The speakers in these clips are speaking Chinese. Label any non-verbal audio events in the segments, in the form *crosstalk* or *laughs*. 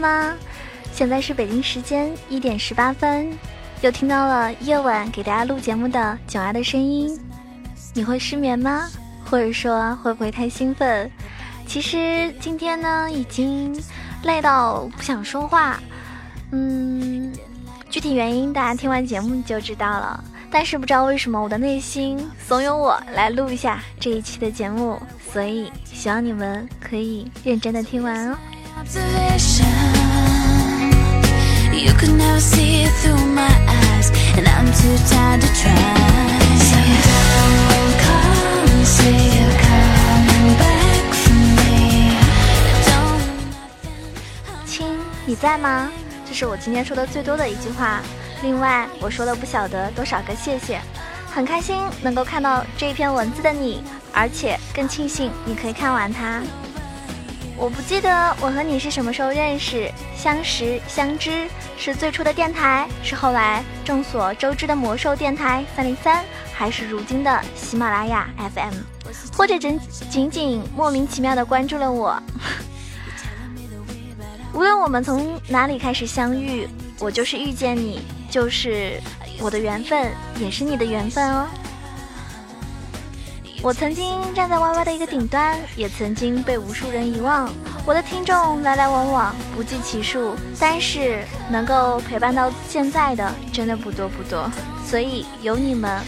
吗？现在是北京时间一点十八分，又听到了夜晚给大家录节目的囧儿的声音。你会失眠吗？或者说会不会太兴奋？其实今天呢，已经累到不想说话。嗯，具体原因大家听完节目就知道了。但是不知道为什么我的内心怂恿我来录一下这一期的节目，所以希望你们可以认真的听完哦。亲，你在吗？这是我今天说的最多的一句话。另外，我说了不晓得多少个谢谢，很开心能够看到这一篇文字的你，而且更庆幸你可以看完它。我不记得我和你是什么时候认识、相识、相知，是最初的电台，是后来众所周知的魔兽电台三零三，还是如今的喜马拉雅 FM，或者仅仅仅莫名其妙的关注了我。*laughs* 无论我们从哪里开始相遇，我就是遇见你。就是我的缘分，也是你的缘分哦。我曾经站在 YY 的一个顶端，也曾经被无数人遗忘。我的听众来来往往，不计其数，但是能够陪伴到现在的，真的不多不多。所以有你们，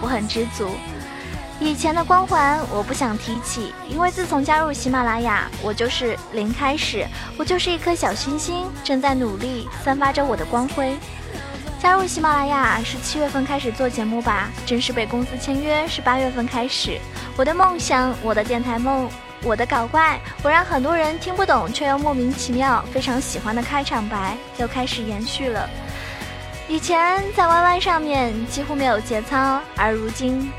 我很知足。以前的光环我不想提起，因为自从加入喜马拉雅，我就是零开始，我就是一颗小星星，正在努力散发着我的光辉。加入喜马拉雅是七月份开始做节目吧，正式被公司签约是八月份开始。我的梦想，我的电台梦，我的搞怪，我让很多人听不懂却又莫名其妙非常喜欢的开场白又开始延续了。以前在 YY 上面几乎没有节操，而如今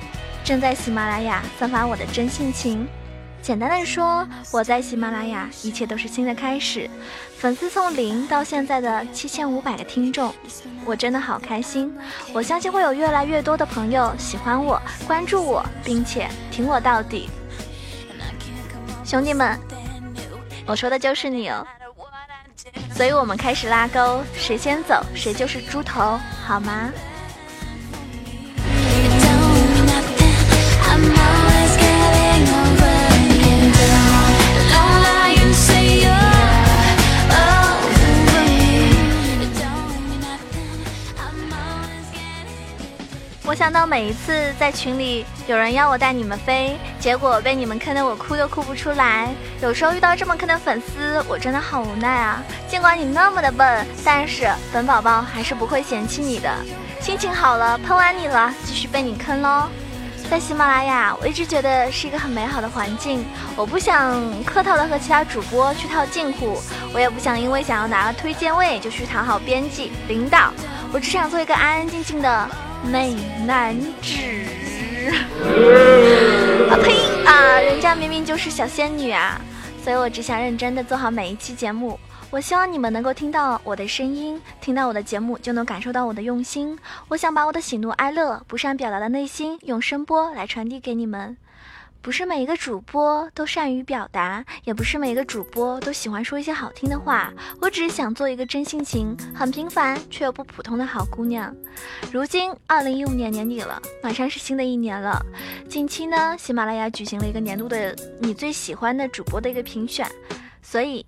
正在喜马拉雅散发我的真性情。简单的说，我在喜马拉雅，一切都是新的开始。粉丝从零到现在的七千五百个听众，我真的好开心。我相信会有越来越多的朋友喜欢我、关注我，并且挺我到底。兄弟们，我说的就是你哦。所以我们开始拉钩，谁先走，谁就是猪头，好吗？我想到每一次在群里有人要我带你们飞，结果被你们坑得我哭都哭不出来。有时候遇到这么坑的粉丝，我真的好无奈啊！尽管你那么的笨，但是本宝宝还是不会嫌弃你的。心情好了，喷完你了，继续被你坑喽。在喜马拉雅，我一直觉得是一个很美好的环境。我不想客套的和其他主播去套近乎，我也不想因为想要拿个推荐位就去讨好编辑、领导。我只想做一个安安静静的。美男子，啊呸啊！人家明明就是小仙女啊！所以我只想认真的做好每一期节目。我希望你们能够听到我的声音，听到我的节目就能感受到我的用心。我想把我的喜怒哀乐、不善表达的内心，用声波来传递给你们。不是每一个主播都善于表达，也不是每一个主播都喜欢说一些好听的话。我只是想做一个真性情、很平凡却又不普通的好姑娘。如今二零一五年年底了，马上是新的一年了。近期呢，喜马拉雅举行了一个年度的你最喜欢的主播的一个评选，所以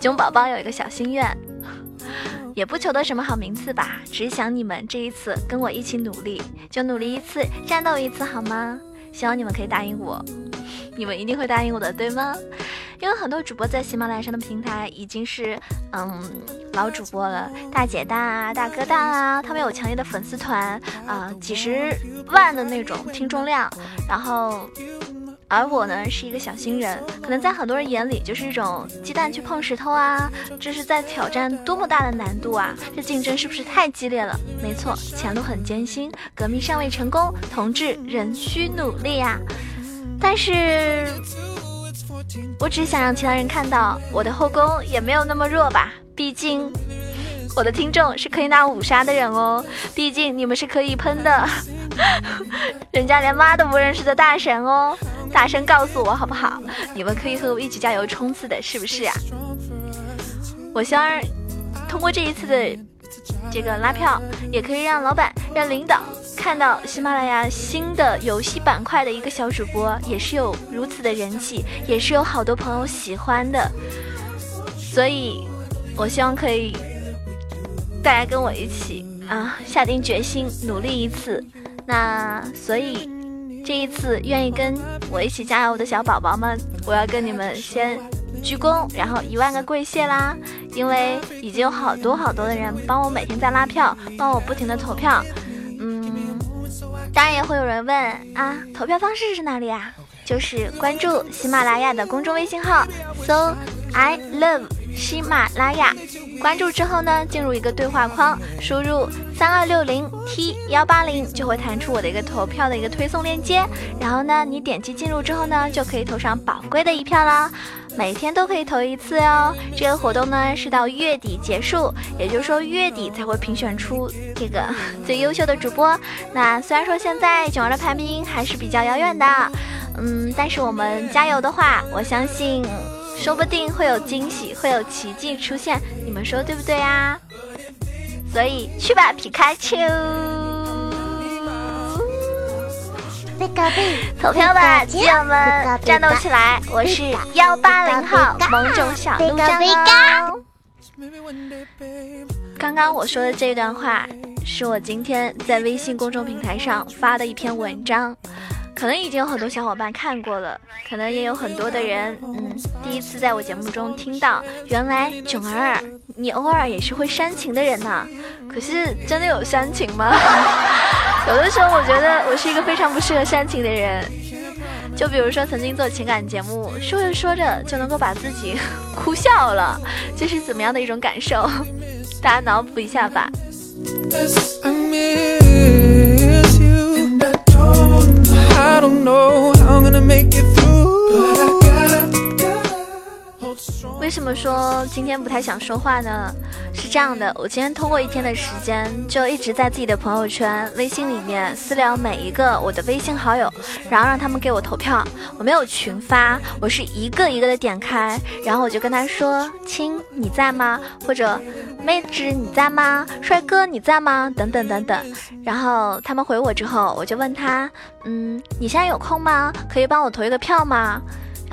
囧宝宝有一个小心愿，也不求得什么好名次吧，只想你们这一次跟我一起努力，就努力一次，战斗一次，好吗？希望你们可以答应我，你们一定会答应我的，对吗？因为很多主播在喜马拉雅上的平台已经是嗯老主播了，大姐大啊、大哥大啊，他们有强烈的粉丝团啊，几十万的那种听众量，然后。而我呢，是一个小新人，可能在很多人眼里就是一种鸡蛋去碰石头啊，这是在挑战多么大的难度啊！这竞争是不是太激烈了？没错，前路很艰辛，革命尚未成功，同志仍需努力呀！但是，我只想让其他人看到，我的后宫也没有那么弱吧？毕竟，我的听众是可以拿五杀的人哦，毕竟你们是可以喷的，*laughs* 人家连妈都不认识的大神哦。大声告诉我好不好？你们可以和我一起加油冲刺的，是不是呀？我希望通过这一次的这个拉票，也可以让老板、让领导看到喜马拉雅新的游戏板块的一个小主播，也是有如此的人气，也是有好多朋友喜欢的。所以，我希望可以大家跟我一起啊，下定决心努力一次。那所以这一次愿意跟我一起加油的小宝宝们，我要跟你们先鞠躬，然后一万个跪谢啦！因为已经有好多好多的人帮我每天在拉票，帮我不停的投票。嗯，当然也会有人问啊，投票方式是哪里啊？就是关注喜马拉雅的公众微信号，搜 I love。喜马拉雅，关注之后呢，进入一个对话框，输入三二六零 T 幺八零，就会弹出我的一个投票的一个推送链接。然后呢，你点击进入之后呢，就可以投上宝贵的一票啦。每天都可以投一次哦。这个活动呢是到月底结束，也就是说月底才会评选出这个 *laughs* 最优秀的主播。那虽然说现在囧儿的排名还是比较遥远的，嗯，但是我们加油的话，我相信。说不定会有惊喜，会有奇迹出现，你们说对不对啊？所以去吧，皮卡丘！投票吧，基友们，战斗起来！我是幺八零号萌种小鹿酱哦。刚刚我说的这段话，是我今天在微信公众平台上发的一篇文章。可能已经有很多小伙伴看过了，可能也有很多的人，嗯，第一次在我节目中听到，原来囧儿，你偶尔也是会煽情的人呐。可是真的有煽情吗？*laughs* 有的时候我觉得我是一个非常不适合煽情的人。就比如说曾经做情感节目，说着说着就能够把自己哭笑了，这是怎么样的一种感受？大家脑补一下吧。don't know how I'm gonna make it through. 为什么说今天不太想说话呢？是这样的，我今天通过一天的时间，就一直在自己的朋友圈、微信里面私聊每一个我的微信好友，然后让他们给我投票。我没有群发，我是一个一个的点开，然后我就跟他说：“亲，你在吗？”或者“妹子你在吗？”“帅哥你在吗？”等等等等。然后他们回我之后，我就问他：“嗯，你现在有空吗？可以帮我投一个票吗？”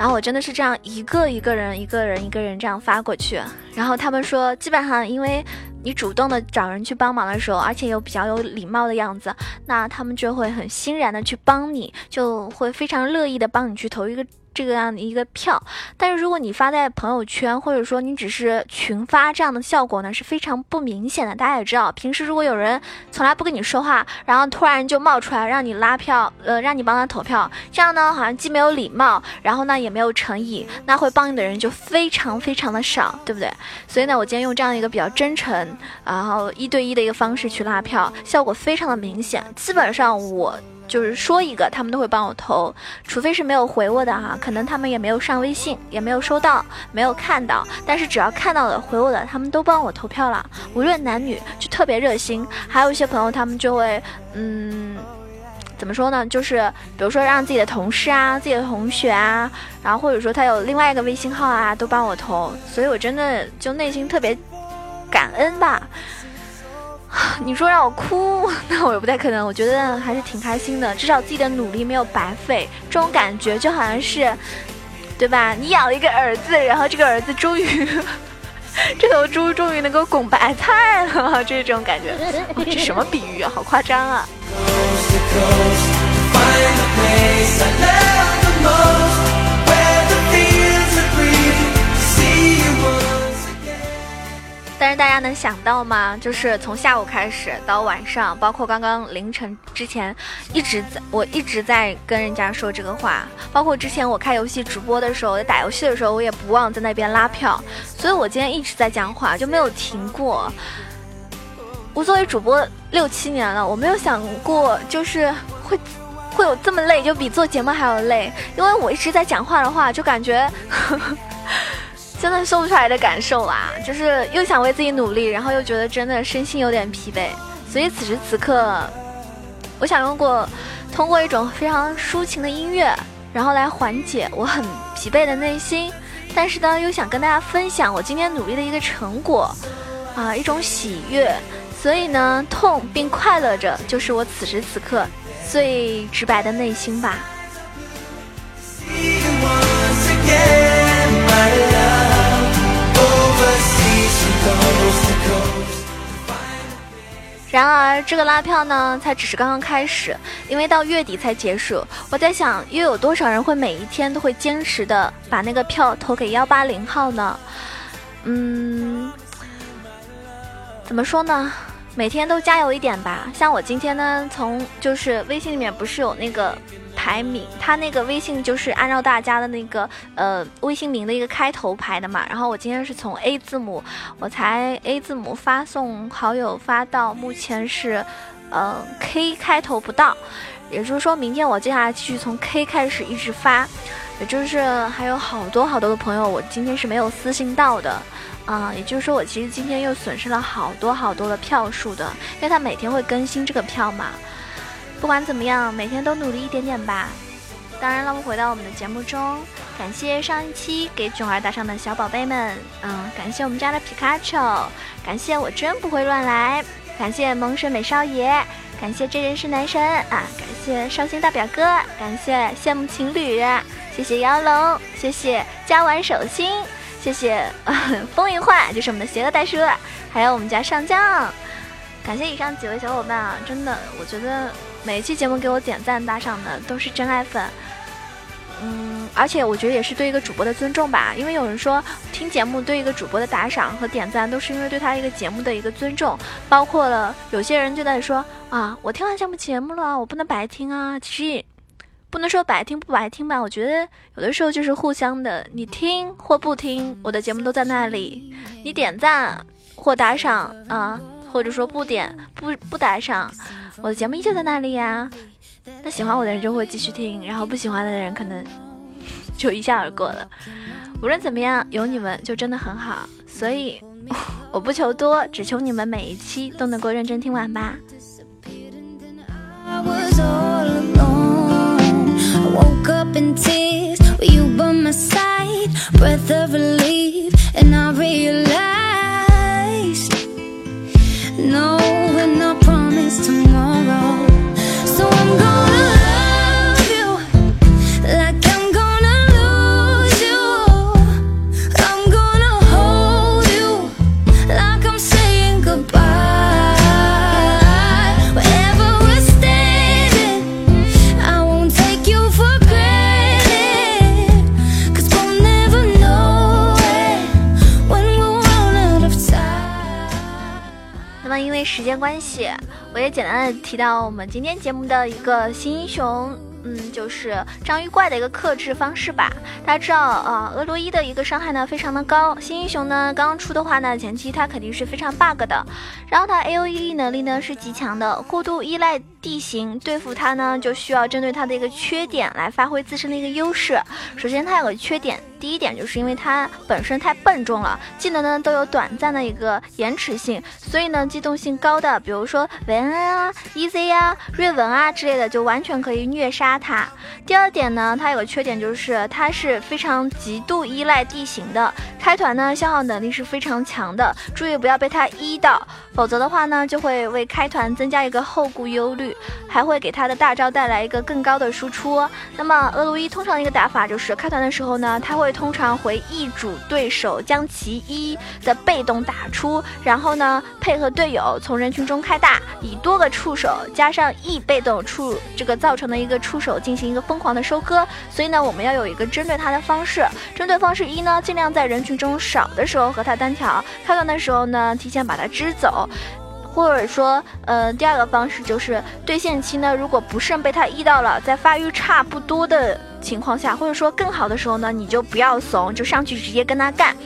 然后我真的是这样一个一个人、一个人一个人这样发过去，然后他们说，基本上因为你主动的找人去帮忙的时候，而且又比较有礼貌的样子，那他们就会很欣然的去帮你，就会非常乐意的帮你去投一个。这个样的一个票，但是如果你发在朋友圈，或者说你只是群发，这样的效果呢是非常不明显的。大家也知道，平时如果有人从来不跟你说话，然后突然就冒出来让你拉票，呃，让你帮他投票，这样呢好像既没有礼貌，然后呢也没有诚意，那会帮你的人就非常非常的少，对不对？所以呢，我今天用这样一个比较真诚，然后一对一的一个方式去拉票，效果非常的明显，基本上我。就是说一个，他们都会帮我投，除非是没有回我的哈，可能他们也没有上微信，也没有收到，没有看到。但是只要看到了回我的，他们都帮我投票了，无论男女，就特别热心。还有一些朋友，他们就会，嗯，怎么说呢？就是比如说让自己的同事啊、自己的同学啊，然后或者说他有另外一个微信号啊，都帮我投。所以我真的就内心特别感恩吧。*laughs* 你说让我哭，*laughs* 那我也不太可能。我觉得还是挺开心的，至少自己的努力没有白费。这种感觉就好像是，对吧？你养了一个儿子，然后这个儿子终于，*laughs* 这头猪终于能够拱白菜了，就是这种感觉。这什么比喻啊？好夸张啊！但是大家能想到吗？就是从下午开始到晚上，包括刚刚凌晨之前，一直在我一直在跟人家说这个话。包括之前我开游戏直播的时候，在打游戏的时候，我也不忘在那边拉票。所以我今天一直在讲话，就没有停过。我作为主播六七年了，我没有想过就是会会有这么累，就比做节目还要累。因为我一直在讲话的话，就感觉。真的说不出来的感受啦，就是又想为自己努力，然后又觉得真的身心有点疲惫，所以此时此刻，我想用过通过一种非常抒情的音乐，然后来缓解我很疲惫的内心，但是呢，又想跟大家分享我今天努力的一个成果，啊，一种喜悦。所以呢，痛并快乐着，就是我此时此刻最直白的内心吧。然而，这个拉票呢，才只是刚刚开始，因为到月底才结束。我在想，又有多少人会每一天都会坚持的把那个票投给幺八零号呢？嗯，怎么说呢？每天都加油一点吧。像我今天呢，从就是微信里面不是有那个。排名，他那个微信就是按照大家的那个呃微信名的一个开头排的嘛。然后我今天是从 A 字母，我才 A 字母发送好友发到目前是，呃 K 开头不到，也就是说明天我接下来继续从 K 开始一直发，也就是还有好多好多的朋友我今天是没有私信到的，啊，也就是说我其实今天又损失了好多好多的票数的，因为他每天会更新这个票嘛。不管怎么样，每天都努力一点点吧。当然了，我们回到我们的节目中，感谢上一期给囧儿打赏的小宝贝们，嗯，感谢我们家的皮卡丘，感谢我真不会乱来，感谢萌神美少爷，感谢这人是男神啊，感谢绍兴大表哥，感谢羡慕情侣，谢谢妖龙，谢谢家玩手心，谢谢 *laughs* 风云幻，就是我们的邪恶大叔，还有我们家上将，感谢以上几位小伙伴啊，真的，我觉得。每一期节目给我点赞打赏的都是真爱粉，嗯，而且我觉得也是对一个主播的尊重吧。因为有人说听节目对一个主播的打赏和点赞都是因为对他一个节目的一个尊重，包括了有些人就在说啊，我听完项目节目了，我不能白听啊。其实不能说白听不白听吧，我觉得有的时候就是互相的，你听或不听，我的节目都在那里。你点赞或打赏啊，或者说不点不不打赏。我的节目依旧在那里呀，那喜欢我的人就会继续听，然后不喜欢的人可能 *laughs* 就一下而过了。无论怎么样，有你们就真的很好，所以我不求多，只求你们每一期都能够认真听完吧。关系，我也简单的提到我们今天节目的一个新英雄。嗯，就是章鱼怪的一个克制方式吧。大家知道啊，俄罗伊的一个伤害呢非常的高。新英雄呢刚刚出的话呢，前期它肯定是非常 bug 的。然后它 A O E 能力呢是极强的，过度依赖地形对付它呢，就需要针对它的一个缺点来发挥自身的一个优势。首先它有个缺点，第一点就是因为它本身太笨重了，技能呢都有短暂的一个延迟性，所以呢机动性高的，比如说维恩啊、EZ 啊、瑞文啊之类的，就完全可以虐杀。它第二点呢，它有个缺点就是它是非常极度依赖地形的，开团呢消耗能力是非常强的，注意不要被它一到，否则的话呢就会为开团增加一个后顾忧虑，还会给他的大招带来一个更高的输出。那么俄罗伊通常的一个打法就是开团的时候呢，他会通常回 E 主对手将其一的被动打出，然后呢配合队友从人群中开大，以多个触手加上 E 被动触这个造成的一个触。手进行一个疯狂的收割，所以呢，我们要有一个针对他的方式。针对方式一呢，尽量在人群中少的时候和他单挑，开团的时候呢，提前把他支走，或者说，呃，第二个方式就是对线期呢，如果不慎被他一到了，在发育差不多的情况下，或者说更好的时候呢，你就不要怂，就上去直接跟他干。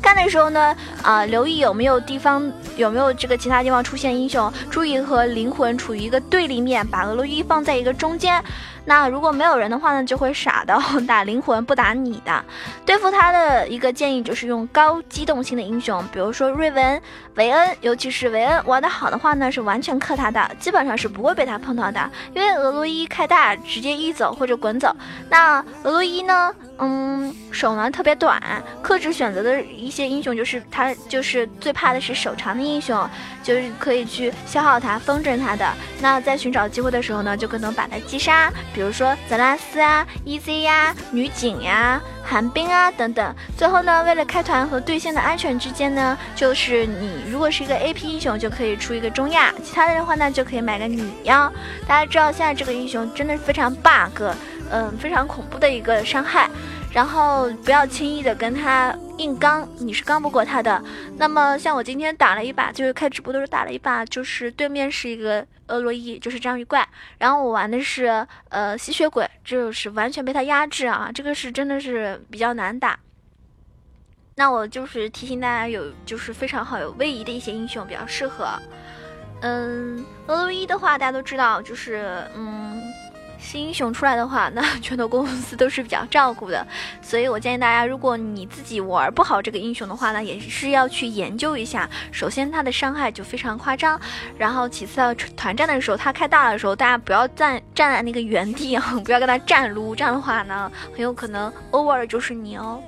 干的时候呢，啊，留意有没有地方有没有这个其他地方出现英雄，注意和灵魂处于一个对立面，把俄罗伊放在一个中间。那如果没有人的话呢，就会傻的 *laughs* 打灵魂不打你的。对付他的一个建议就是用高机动性的英雄，比如说瑞文、维恩，尤其是维恩玩的好的话呢，是完全克他的，基本上是不会被他碰到的。因为俄罗伊开大直接一走或者滚走。那俄罗伊呢，嗯，手呢特别短，克制选择的一些英雄就是他就是最怕的是手长的英雄，就是可以去消耗他、风筝他的。那在寻找机会的时候呢，就可能把他击杀，比如说泽拉斯啊、EZ 呀、女警呀、寒冰啊等等。最后呢，为了开团和对线的安全之间呢，就是你如果是一个 AP 英雄，就可以出一个中亚，其他的话呢就可以买个女妖。大家知道现在这个英雄真的是非常 bug。嗯，非常恐怖的一个伤害，然后不要轻易的跟他硬刚，你是刚不过他的。那么像我今天打了一把，就是开直播的时候打了一把，就是对面是一个俄罗伊，就是章鱼怪，然后我玩的是呃吸血鬼，就是完全被他压制啊，这个是真的是比较难打。那我就是提醒大家，有就是非常好有位移的一些英雄比较适合。嗯，俄罗伊的话大家都知道，就是嗯。新英雄出来的话，那 *laughs* 拳头公司都是比较照顾的，所以我建议大家，如果你自己玩不好这个英雄的话呢，也是要去研究一下。首先，他的伤害就非常夸张，然后其次，团战的时候他开大的时候，大家不要站站在那个原地啊，*laughs* 不要跟他站撸，这样的话呢，很有可能 over 就是你哦。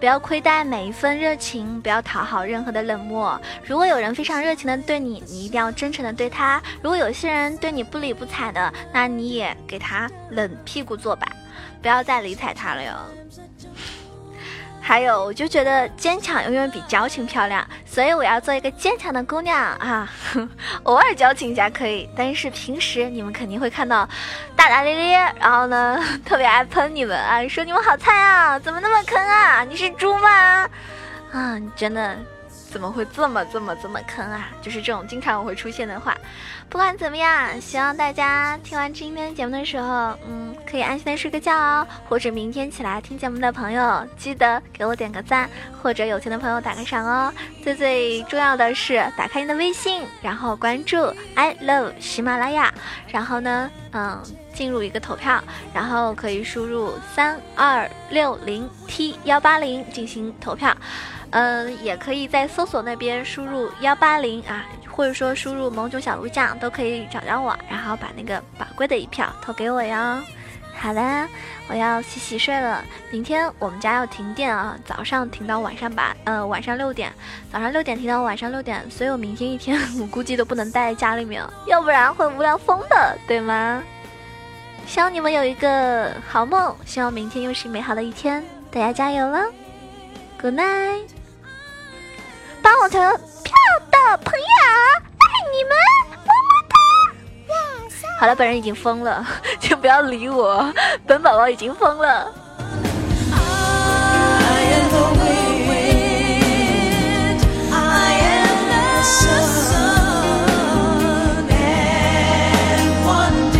不要亏待每一份热情，不要讨好任何的冷漠。如果有人非常热情的对你，你一定要真诚的对他；如果有些人对你不理不睬的，那你也给他冷屁股坐吧，不要再理睬他了哟。还有，我就觉得坚强永远比矫情漂亮，所以我要做一个坚强的姑娘啊！*laughs* 偶尔矫情一下可以，但是平时你们肯定会看到大大咧咧，然后呢，*laughs* 特别爱喷你们啊，说你们好菜啊，怎么那么坑啊？你是猪吗？啊，真的。怎么会这么这么这么坑啊？就是这种经常会出现的话。不管怎么样，希望大家听完今天节目的时候，嗯，可以安心的睡个觉哦。或者明天起来听节目的朋友，记得给我点个赞，或者有钱的朋友打个赏哦。最最重要的是，打开你的微信，然后关注 I love 喜马拉雅，然后呢，嗯，进入一个投票，然后可以输入三二六零 T 幺八零进行投票。嗯，也可以在搜索那边输入幺八零啊，或者说输入萌囧小鹿酱，都可以找到我，然后把那个宝贵的一票投给我哟。好啦，我要洗洗睡了。明天我们家要停电啊，早上停到晚上八，呃，晚上六点，早上六点停到晚上六点，所以我明天一天我估计都不能待在家里面，要不然会无聊疯的，对吗？希望你们有一个好梦，希望明天又是美好的一天，大家加油了，Good night。帮我成票的朋友，爱你们，么么哒！好了，本人已经疯了，*laughs* 请不要理我，本宝宝已经疯了。